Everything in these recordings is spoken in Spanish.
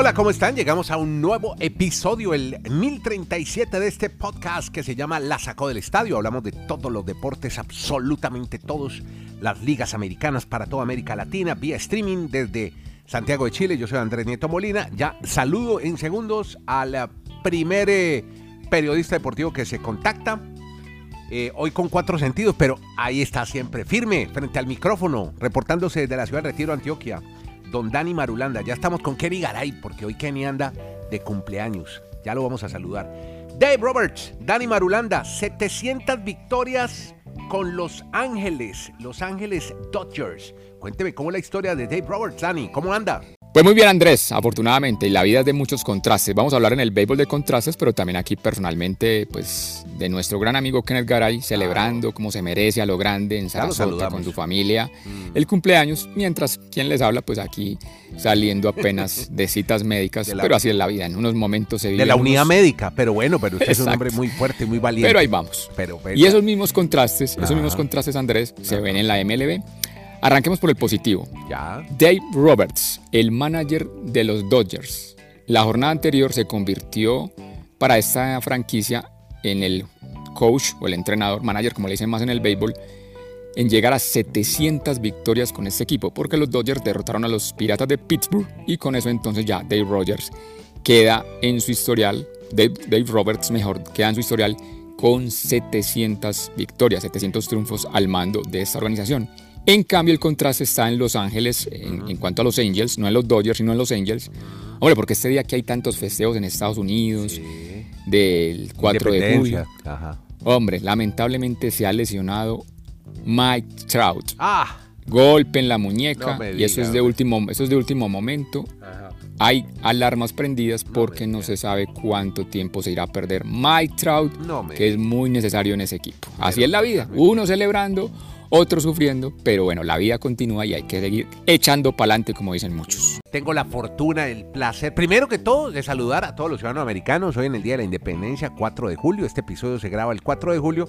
Hola, ¿cómo están? Llegamos a un nuevo episodio, el 1037 de este podcast que se llama La Sacó del Estadio. Hablamos de todos los deportes, absolutamente todos, las ligas americanas para toda América Latina, vía streaming desde Santiago de Chile. Yo soy Andrés Nieto Molina. Ya saludo en segundos al primer eh, periodista deportivo que se contacta. Eh, hoy con cuatro sentidos, pero ahí está siempre, firme, frente al micrófono, reportándose desde la ciudad de Retiro, Antioquia don Dani Marulanda. Ya estamos con Kenny Garay, porque hoy Kenny anda de cumpleaños. Ya lo vamos a saludar. Dave Roberts, Dani Marulanda, 700 victorias con Los Ángeles, Los Ángeles Dodgers. Cuénteme cómo es la historia de Dave Roberts, Dani, ¿cómo anda? Pues muy bien Andrés, afortunadamente, y la vida es de muchos contrastes. Vamos a hablar en el béisbol de contrastes, pero también aquí personalmente, pues de nuestro gran amigo Kenneth Garay, celebrando como se merece a lo grande en Sarasota con su familia, mm. el cumpleaños, mientras quien les habla, pues aquí saliendo apenas de citas médicas, pero así es la vida, en unos momentos se vive. De la unidad médica, pero bueno, pero usted es un hombre muy fuerte, muy valiente. Pero ahí vamos. Pero, y esos mismos contrastes, esos mismos contrastes, Andrés, se ven en la MLB. Arranquemos por el positivo. Ya. Dave Roberts, el manager de los Dodgers. La jornada anterior se convirtió para esta franquicia en el coach o el entrenador, manager como le dicen más en el béisbol, en llegar a 700 victorias con este equipo, porque los Dodgers derrotaron a los Piratas de Pittsburgh y con eso entonces ya Dave Rogers queda en su historial, Dave, Dave Roberts mejor, queda en su historial con 700 victorias, 700 triunfos al mando de esta organización. En cambio, el contraste está en Los Ángeles, en, cuanto a los Angels, no en los Dodgers, sino en los Angels. Hombre, porque este día que hay tantos festejos en Estados Unidos, del 4 de julio. Hombre, lamentablemente se ha lesionado Mike Trout. Ah. Golpe en la muñeca y eso es de último, eso es de último momento. Hay alarmas prendidas porque no, se sabe cuánto tiempo se irá a perder Mike Trout, que es muy necesario en ese equipo. Así es la vida. Uno celebrando, otros sufriendo, pero bueno, la vida continúa y hay que seguir echando para adelante, como dicen muchos. Tengo la fortuna, el placer, primero que todo, de saludar a todos los ciudadanos americanos hoy en el Día de la Independencia, 4 de julio. Este episodio se graba el 4 de julio.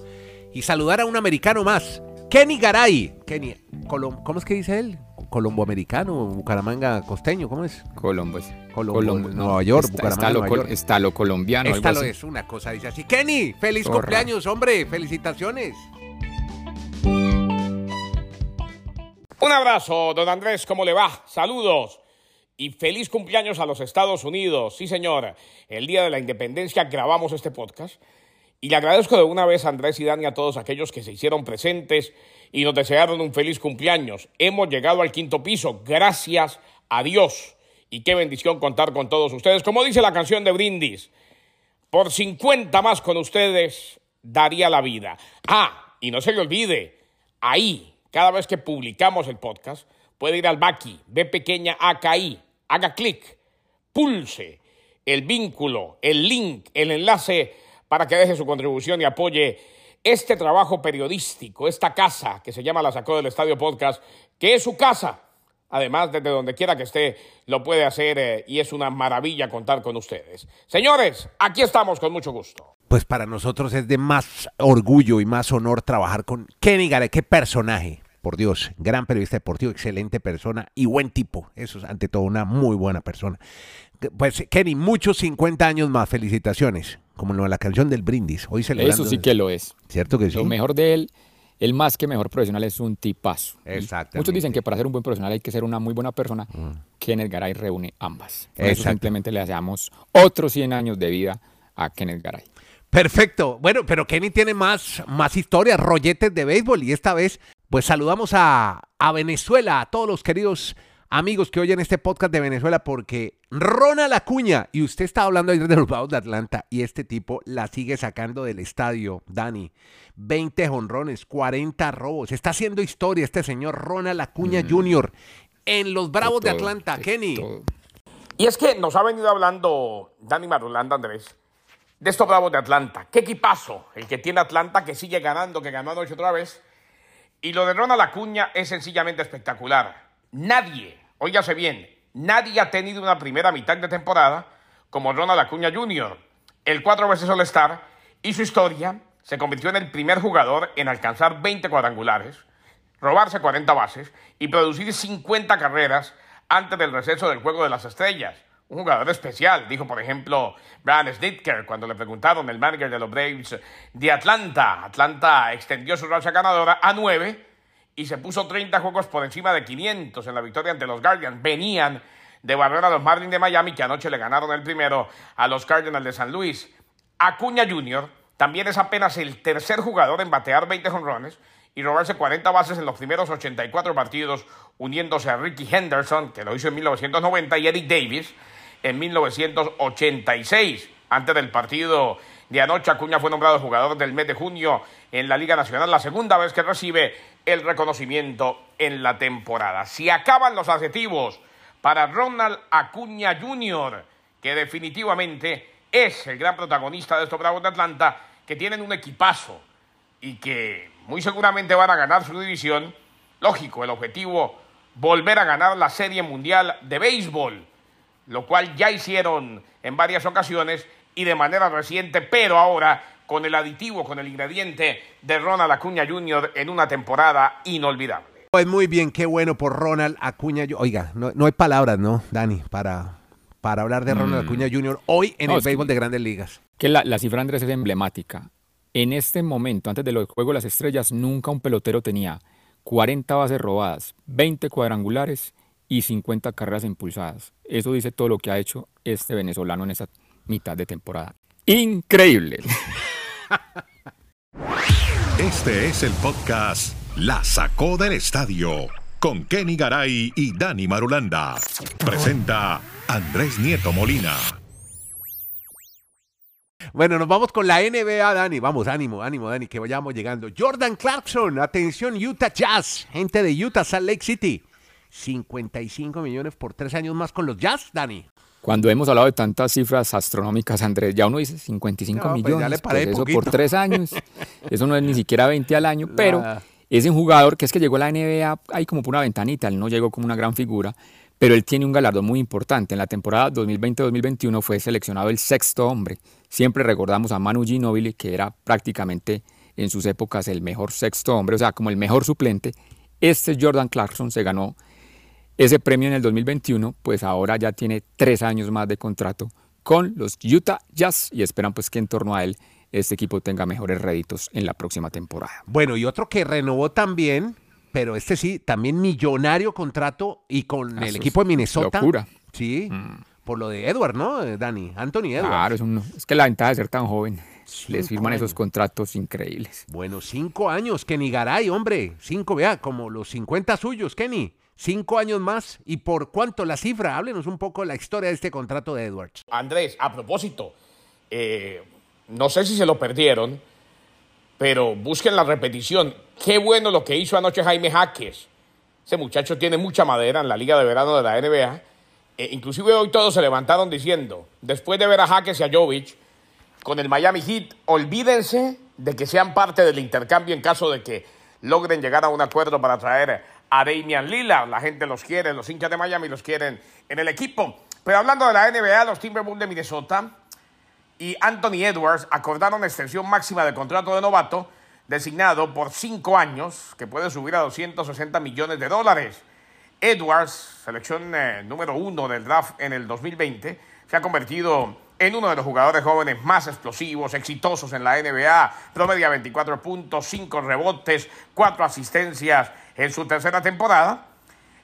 Y saludar a un americano más, Kenny Garay. Kenny, ¿cómo es que dice él? Colombo americano, Bucaramanga costeño, ¿cómo es? Colombo. Colombo, Nueva York, está, Bucaramanga, lo, Está lo colombiano. Esta lo es una cosa, dice así. Kenny, feliz cumpleaños, hombre, felicitaciones. Un abrazo, don Andrés, ¿cómo le va? Saludos y feliz cumpleaños a los Estados Unidos. Sí, señor, el día de la independencia grabamos este podcast. Y le agradezco de una vez a Andrés y Dani a todos aquellos que se hicieron presentes y nos desearon un feliz cumpleaños. Hemos llegado al quinto piso, gracias a Dios. Y qué bendición contar con todos ustedes. Como dice la canción de Brindis, por 50 más con ustedes daría la vida. Ah, y no se le olvide, ahí cada vez que publicamos el podcast, puede ir al Baki, B pequeña AKI, haga clic, pulse el vínculo, el link, el enlace para que deje su contribución y apoye este trabajo periodístico, esta casa que se llama La Sacó del Estadio Podcast, que es su casa. Además, desde donde quiera que esté, lo puede hacer eh, y es una maravilla contar con ustedes. Señores, aquí estamos con mucho gusto pues para nosotros es de más orgullo y más honor trabajar con Kenny Garay. Qué personaje, por Dios, gran periodista deportivo, excelente persona y buen tipo. Eso es ante todo una muy buena persona. Pues Kenny, muchos 50 años más, felicitaciones. Como lo de la canción del brindis, hoy celebrando. Eso sí que lo es. ¿Cierto que sí? Lo mejor de él, el más que mejor profesional es un tipazo. Exacto. Muchos dicen que para ser un buen profesional hay que ser una muy buena persona. Mm. Kenneth Garay reúne ambas. eso simplemente le hacemos otros 100 años de vida a Kenneth Garay. Perfecto. Bueno, pero Kenny tiene más, más historias, rolletes de béisbol y esta vez pues saludamos a, a Venezuela, a todos los queridos amigos que oyen este podcast de Venezuela porque Ronald Acuña, y usted está hablando ayer de los Bravos de Atlanta y este tipo la sigue sacando del estadio, Dani. 20 jonrones, 40 robos. Está haciendo historia este señor Ronald Acuña mm. Jr. en los Bravos de, Atlanta, Kenny. Y es que nos ha venido hablando Dani Marulanda Andrés de estos Bravos de Atlanta. Qué equipazo el que tiene Atlanta, que sigue ganando, que ganó anoche otra vez. Y lo de Ronald Acuña es sencillamente espectacular. Nadie, óigase bien, nadie ha tenido una primera mitad de temporada como Ronald Acuña Jr., el cuatro veces All-Star, y su historia se convirtió en el primer jugador en alcanzar 20 cuadrangulares, robarse 40 bases y producir 50 carreras antes del receso del Juego de las Estrellas. un jugador especial, dijo por ejemplo Brian Snitker cuando le preguntaron el manager de los Braves de Atlanta. Atlanta extendió su racha ganadora a nueve y se puso 30 juegos por encima de 500 en la victoria ante los Guardians. Venían de barrer a los Marlins de Miami que anoche le ganaron el primero a los Cardinals de San Luis. Acuña Jr. también es apenas el tercer jugador en batear 20 jonrones y robarse 40 bases en los primeros 84 partidos, uniéndose a Ricky Henderson, que lo hizo en 1990, y Eric Davis, en 1986. Antes del partido de anoche, Acuña fue nombrado jugador del mes de junio en la Liga Nacional, la segunda vez que recibe el reconocimiento en la temporada. Si acaban los adjetivos para Ronald Acuña Jr., que definitivamente es el gran protagonista de estos Bravos de Atlanta, que tienen un equipazo y que muy seguramente van a ganar su división. Lógico, el objetivo, volver a ganar la Serie Mundial de Béisbol lo cual ya hicieron en varias ocasiones y de manera reciente, pero ahora con el aditivo, con el ingrediente de Ronald Acuña Jr. en una temporada inolvidable. Pues muy bien, qué bueno por Ronald Acuña. Oiga, no, hay palabras, ¿no, Dani, para, para hablar de Ronald mm. Acuña Jr. hoy en el béisbol de grandes ligas? Que la, la cifra, Andrés, es emblemática. En este momento, antes de los Juegos de las Estrellas, nunca un pelotero tenía 40 bases robadas, 20 cuadrangulares y 50 carreras impulsadas. Eso dice todo lo que ha hecho este venezolano en esa mitad de temporada. Increíble. Este es el podcast La sacó del estadio con Kenny Garay y Dani Marulanda. Presenta Andrés Nieto Molina. Bueno, nos vamos con la NBA, Dani. Vamos, ánimo, ánimo, Dani, que vayamos llegando. Jordan Clarkson, atención, Utah Jazz, gente de Utah, Salt Lake City. 55 millones por tres años más con los Jazz, Dani. Cuando hemos hablado de tantas cifras astronómicas, Andrés, ya uno dice 55 pues millones, pues eso por tres años, eso no es ni siquiera 20 al año, pero es un jugador que es que llegó a la NBA ahí como por una ventanita, él no llegó como una gran figura, pero él tiene un galardón muy importante. En la temporada 2020-2021 fue seleccionado el sexto hombre. Siempre recordamos a Manu Ginobili, que era prácticamente en sus épocas el mejor sexto hombre, o sea, como el mejor suplente. Este Jordan Clarkson se ganó ese premio en el 2021, pues ahora ya tiene tres años más de contrato con los Utah Jazz y esperan pues que en torno a él este equipo tenga mejores réditos en la próxima temporada. Bueno, y otro que renovó también, pero este sí, también millonario contrato y con el equipo de Minnesota. Locura. Sí, mm. por lo de Edward, ¿no, Dani? Anthony Edwards. Claro, es, es que la ventaja de ser tan joven. Les firman esos contratos increíbles. Bueno, cinco años, Kenny Garay, hombre. Cinco, vea, como los 50 suyos, Kenny. Cinco años más. ¿Y por cuánto la cifra? Háblenos un poco la historia de este contrato de Edwards. Andrés, a propósito, eh, no sé si se lo perdieron, pero busquen la repetición. Qué bueno lo que hizo anoche Jaime Jaques. Ese muchacho tiene mucha madera en la Liga de Verano de la NBA. Eh, inclusive hoy todos se levantaron diciendo, después de ver a Jaques y a Jovic con el Miami Heat, olvídense de que sean parte del intercambio en caso de que logren llegar a un acuerdo para traer a Damian Lillard. La gente los quiere, los hinchas de Miami los quieren en el equipo. Pero hablando de la NBA, los Timberwolves de Minnesota y Anthony Edwards acordaron extensión máxima del contrato de novato designado por cinco años, que puede subir a 260 millones de dólares. Edwards, selección eh, número uno del draft en el 2020, se ha convertido en uno de los jugadores jóvenes más explosivos, exitosos en la NBA. Promedia 24 puntos, 5 rebotes, 4 asistencias en su tercera temporada.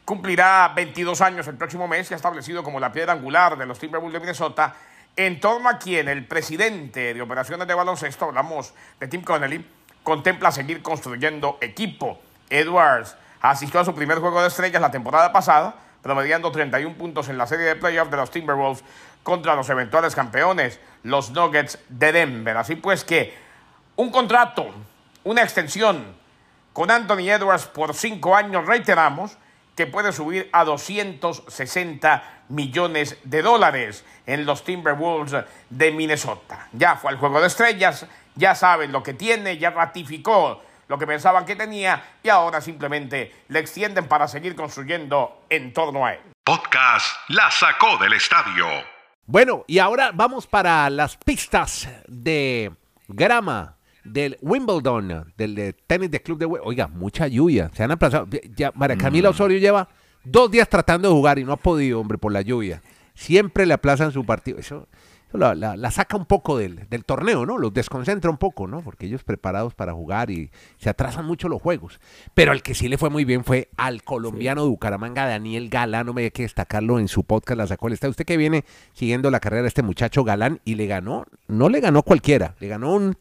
Cumplirá 22 años el próximo mes y ha establecido como la piedra angular de los Timberwolves de Minnesota, en torno a quien el presidente de operaciones de baloncesto, hablamos de Tim Connelly, contempla seguir construyendo equipo. Edwards asistió a su primer juego de estrellas la temporada pasada, promediando 31 puntos en la serie de playoffs de los Timberwolves contra los eventuales campeones, los Nuggets de Denver. Así pues que un contrato, una extensión con Anthony Edwards por cinco años, reiteramos, que puede subir a 260 millones de dólares en los Timberwolves de Minnesota. Ya fue al juego de estrellas, ya saben lo que tiene, ya ratificó lo que pensaban que tenía y ahora simplemente le extienden para seguir construyendo en torno a él. Podcast La sacó del estadio. Bueno, y ahora vamos para las pistas de grama del Wimbledon, del tenis de club de... Oiga, mucha lluvia. Se han aplazado. Ya, María Camila mm. Osorio lleva dos días tratando de jugar y no ha podido, hombre, por la lluvia. Siempre le aplazan su partido. Eso la, la- la saca un poco del, del torneo, ¿no? Los desconcentra un poco, ¿no? Porque ellos preparados para jugar y se atrasan mucho los juegos. Pero al que sí le fue muy bien fue al colombiano de Bucaramanga, Daniel Galán. No me hay que destacarlo en su podcast, la sacó el estado. Usted que viene siguiendo la carrera de este muchacho Galán y le ganó, no le ganó cualquiera, le ganó un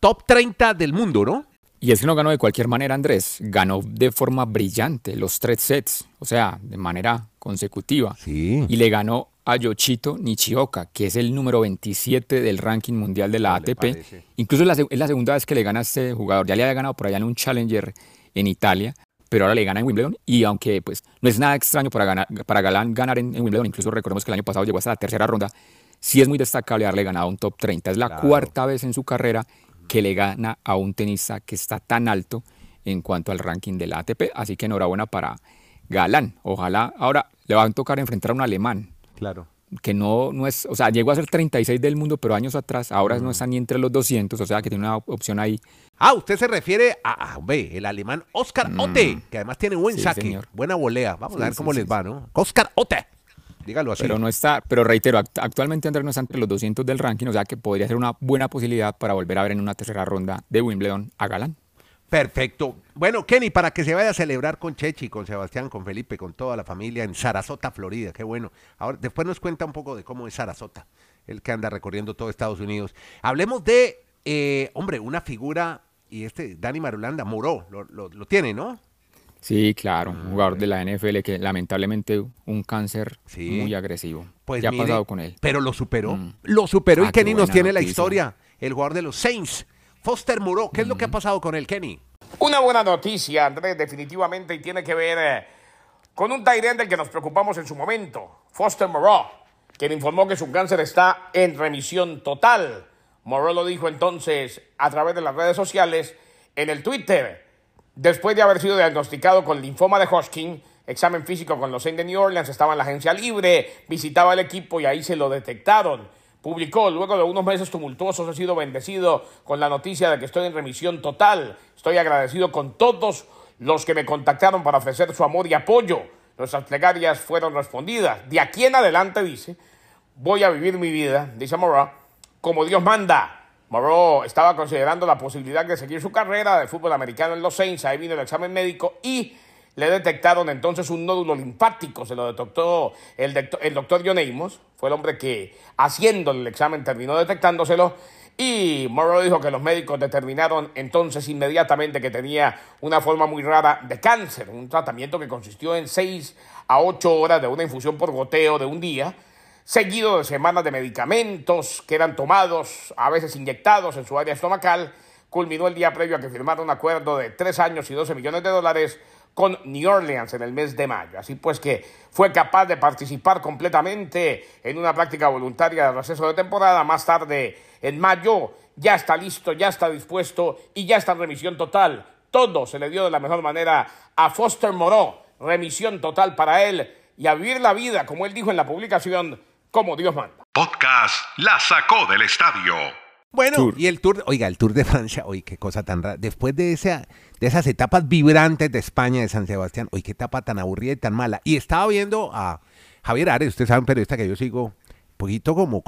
top 30 del mundo, ¿no? Y es que no ganó de cualquier manera, Andrés. Ganó de forma brillante los tres sets, o sea, de manera consecutiva. Sí. Y le ganó a Yoshito Nishioka, que es el número 27 del ranking mundial de la ¿Qué le ATP. Incluso es la, se- es la segunda vez que le gana a este jugador. Ya le había ganado por allá en un Challenger en Italia, pero ahora le gana en Wimbledon. Y aunque pues no es nada extraño para, ganar, para Galán ganar en, en Wimbledon, incluso recordemos que el año pasado llegó hasta la tercera ronda, sí es muy destacable haberle ganado un top 30. Es la Claro. cuarta vez en su carrera que le gana a un tenista que está tan alto en cuanto al ranking de la ATP. Así que enhorabuena para Galán. Ojalá ahora le va a tocar enfrentar a un alemán Claro. que no, no es, o sea, llegó a ser 36 del mundo, pero años atrás, ahora Mm. no está ni entre los 200, o sea que tiene una opción ahí. Ah, usted se refiere a, a, el alemán Oscar Otte, que además tiene buen Mm. Sí, saque, señor. buena volea. Vamos Sí, a ver sí, cómo les va, ¿no? Oscar Otte. Dígalo así. Pero no está, pero reitero, act- actualmente Andrés no está entre los 200 del ranking, o sea que podría ser una buena posibilidad para volver a ver en una tercera ronda de Wimbledon a Galán. Perfecto. Bueno, Kenny, para que se vaya a celebrar con Chechi, con Sebastián, con Felipe, con toda la familia en Sarasota, Florida. Qué bueno. Ahora, después nos cuenta un poco de cómo es Sarasota, el que anda recorriendo todo Estados Unidos. Hablemos de, eh, hombre, una figura, y este, Dani Marulanda, Moró, lo, lo- lo tiene, ¿no? Sí, claro, un jugador de la NFL que lamentablemente un cáncer Sí. muy agresivo. Pues ¿Qué ha pasado con él? Pero lo superó. Mm. Lo superó Ah, y qué Kenny nos tiene la historia. El jugador de los Saints, Foster Moreau. ¿Qué es lo que ha pasado con él, Kenny? Una buena noticia, Andrés, definitivamente, y tiene que ver eh, con un Tyrant del que nos preocupamos en su momento, Foster Moreau, quien informó que su cáncer está en remisión total. Moreau lo dijo entonces a través de las redes sociales en el Twitter, después de haber sido diagnosticado con linfoma de Hodgkin, examen físico con los Saints de New Orleans, estaba en la agencia libre, visitaba el equipo y ahí se lo detectaron. Publicó, luego de unos meses tumultuosos he sido bendecido con la noticia de que estoy en remisión total. Estoy agradecido con todos los que me contactaron para ofrecer su amor y apoyo. Nuestras plegarias fueron respondidas. De aquí en adelante, dice, voy a vivir mi vida, dice Moreau, como Dios manda. Moreau estaba considerando la posibilidad de seguir su carrera de fútbol americano en los Saints. Ahí vino el examen médico y le detectaron entonces un nódulo linfático. Se lo detectó el, doctor- el doctor John Amos. Fue el hombre que, haciendo el examen, terminó detectándoselo. Y Morrow dijo que los médicos determinaron entonces inmediatamente que tenía una forma muy rara de cáncer, un tratamiento que consistió en 6 a 8 horas de una infusión por goteo de un día, seguido de semanas de medicamentos que eran tomados, a veces inyectados en su área estomacal, culminó el día previo a que firmara un acuerdo de 3 años y 12 millones de dólares con New Orleans en el mes de mayo. Así pues que fue capaz de participar completamente en una práctica voluntaria de receso de temporada. Más tarde, en mayo, ya está listo, ya está dispuesto y ya está en remisión total. Todo se le dio de la mejor manera a Foster Moreau. Remisión total para él y a vivir la vida, como él dijo en la publicación, como Dios manda. Podcast La Sacó del Estadio. Bueno, Tour. y el Tour, oiga, el Tour de Francia, oye, qué cosa tan rara. Después de, esa, de esas etapas vibrantes de España, de San Sebastián, oye, qué etapa tan aburrida y tan mala. Y estaba viendo a Javier Ares, usted sabe, un periodista que yo sigo, un poquito como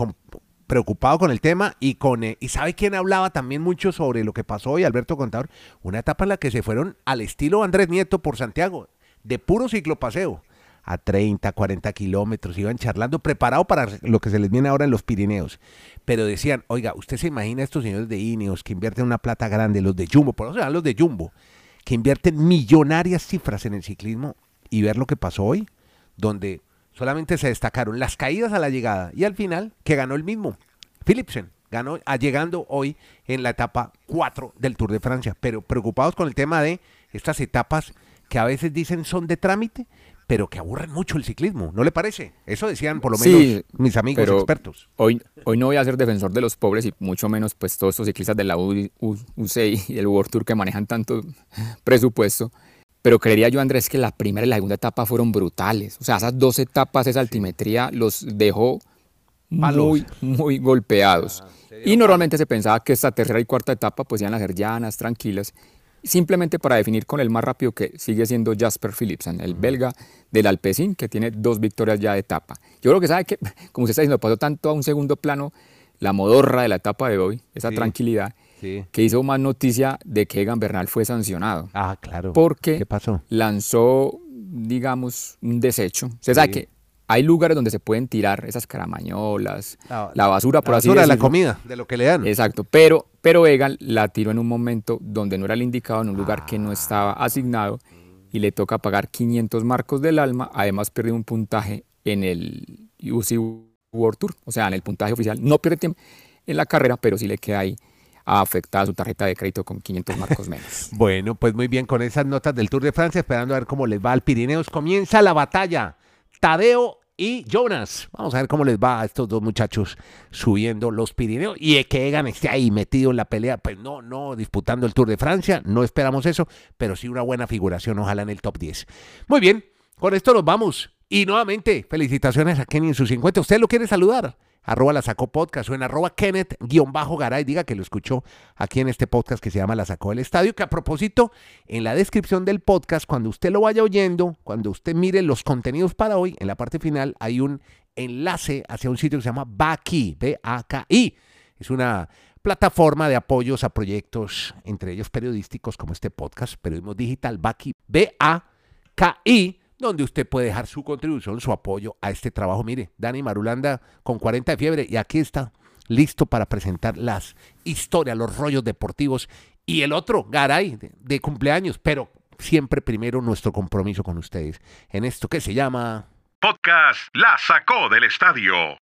preocupado con el tema y con eh, y sabe quién hablaba también mucho sobre lo que pasó hoy Alberto Contador una etapa en la que se fueron al estilo Andrés Nieto por Santiago de puro ciclopaseo a 30, 40 kilómetros, iban charlando, preparado para lo que se les viene ahora en los Pirineos. Pero decían, oiga, usted se imagina estos señores de Ineos que invierten una plata grande, los de Jumbo, por eso se los de Jumbo, que invierten millonarias cifras en el ciclismo y ver lo que pasó hoy, donde solamente se destacaron las caídas a la llegada y al final que ganó el mismo, Philipsen. Ganó a- llegando hoy en la etapa 4 del Tour de Francia, pero preocupados con el tema de estas etapas que a veces dicen son de trámite, pero que aburren mucho el ciclismo, ¿no le parece? Eso decían por lo menos Sí, mis amigos pero expertos. Hoy, hoy no voy a ser defensor de los pobres y mucho menos pues todos estos ciclistas de la U- U- UCI y el World Tour que manejan tanto presupuesto. Pero creería yo, Andrés, que la primera y la segunda etapa fueron brutales. O sea, esas dos etapas, esa altimetría los dejó muy, muy golpeados. Y normalmente se pensaba que esta tercera y cuarta etapa pues iban a ser llanas, tranquilas. Simplemente para definir con el más rápido que sigue siendo Jasper Philipsen, el belga del Alpecin, que tiene dos victorias ya de etapa. Yo creo que sabe que, como usted está diciendo, pasó tanto a un segundo plano la modorra de la etapa de hoy, esa tranquilidad, que hizo más noticia de que Egan Bernal fue sancionado. Ah, claro. Porque ¿Qué pasó? lanzó, digamos, un desecho. Usted sabe que hay lugares donde se pueden tirar esas caramañolas, la, basura, por la así basura decirlo. de la comida, de lo que le dan. Exacto, pero, pero Egan la tiró en un momento donde no era el indicado, en un lugar que no estaba asignado y le toca pagar 500 marcos del alma. Además, perdió un puntaje en el UCI World Tour, o sea, en el puntaje oficial. No pierde tiempo en la carrera, pero sí le queda ahí afectada su tarjeta de crédito con 500 marcos menos. Bueno, pues muy bien, con esas notas del Tour de Francia, esperando a ver cómo les va al Pirineos. Comienza la batalla. Tadeo y Jonas. Vamos a ver cómo les va a estos dos muchachos subiendo los Pirineos y que Egan esté ahí metido en la pelea. Pues no, no disputando el Tour de Francia, no esperamos eso, pero sí una buena figuración, ojalá en el top 10. Muy bien, con esto nos vamos. Y nuevamente, felicitaciones a Kenny en sus 50. ¿Usted lo quiere saludar? Arroba la sacó podcast o en arroba Kenneth-Garay. Diga que lo escuchó aquí en este podcast que se llama La sacó del estadio. Que a propósito, en la descripción del podcast, cuando usted lo vaya oyendo, cuando usted mire los contenidos para hoy, en la parte final hay un enlace hacia un sitio que se llama Baki, B-A-K-I. Es una plataforma de apoyos a proyectos, entre ellos periodísticos como este podcast, Periodismo Digital, Baki, B-A-K-I donde usted puede dejar su contribución, su apoyo a este trabajo. Mire, Dani Marulanda con 40 de fiebre y aquí está listo para presentar las historias, los rollos deportivos y el otro, Garay, de, de cumpleaños, pero siempre primero nuestro compromiso con ustedes en esto que se llama... Podcast La sacó del estadio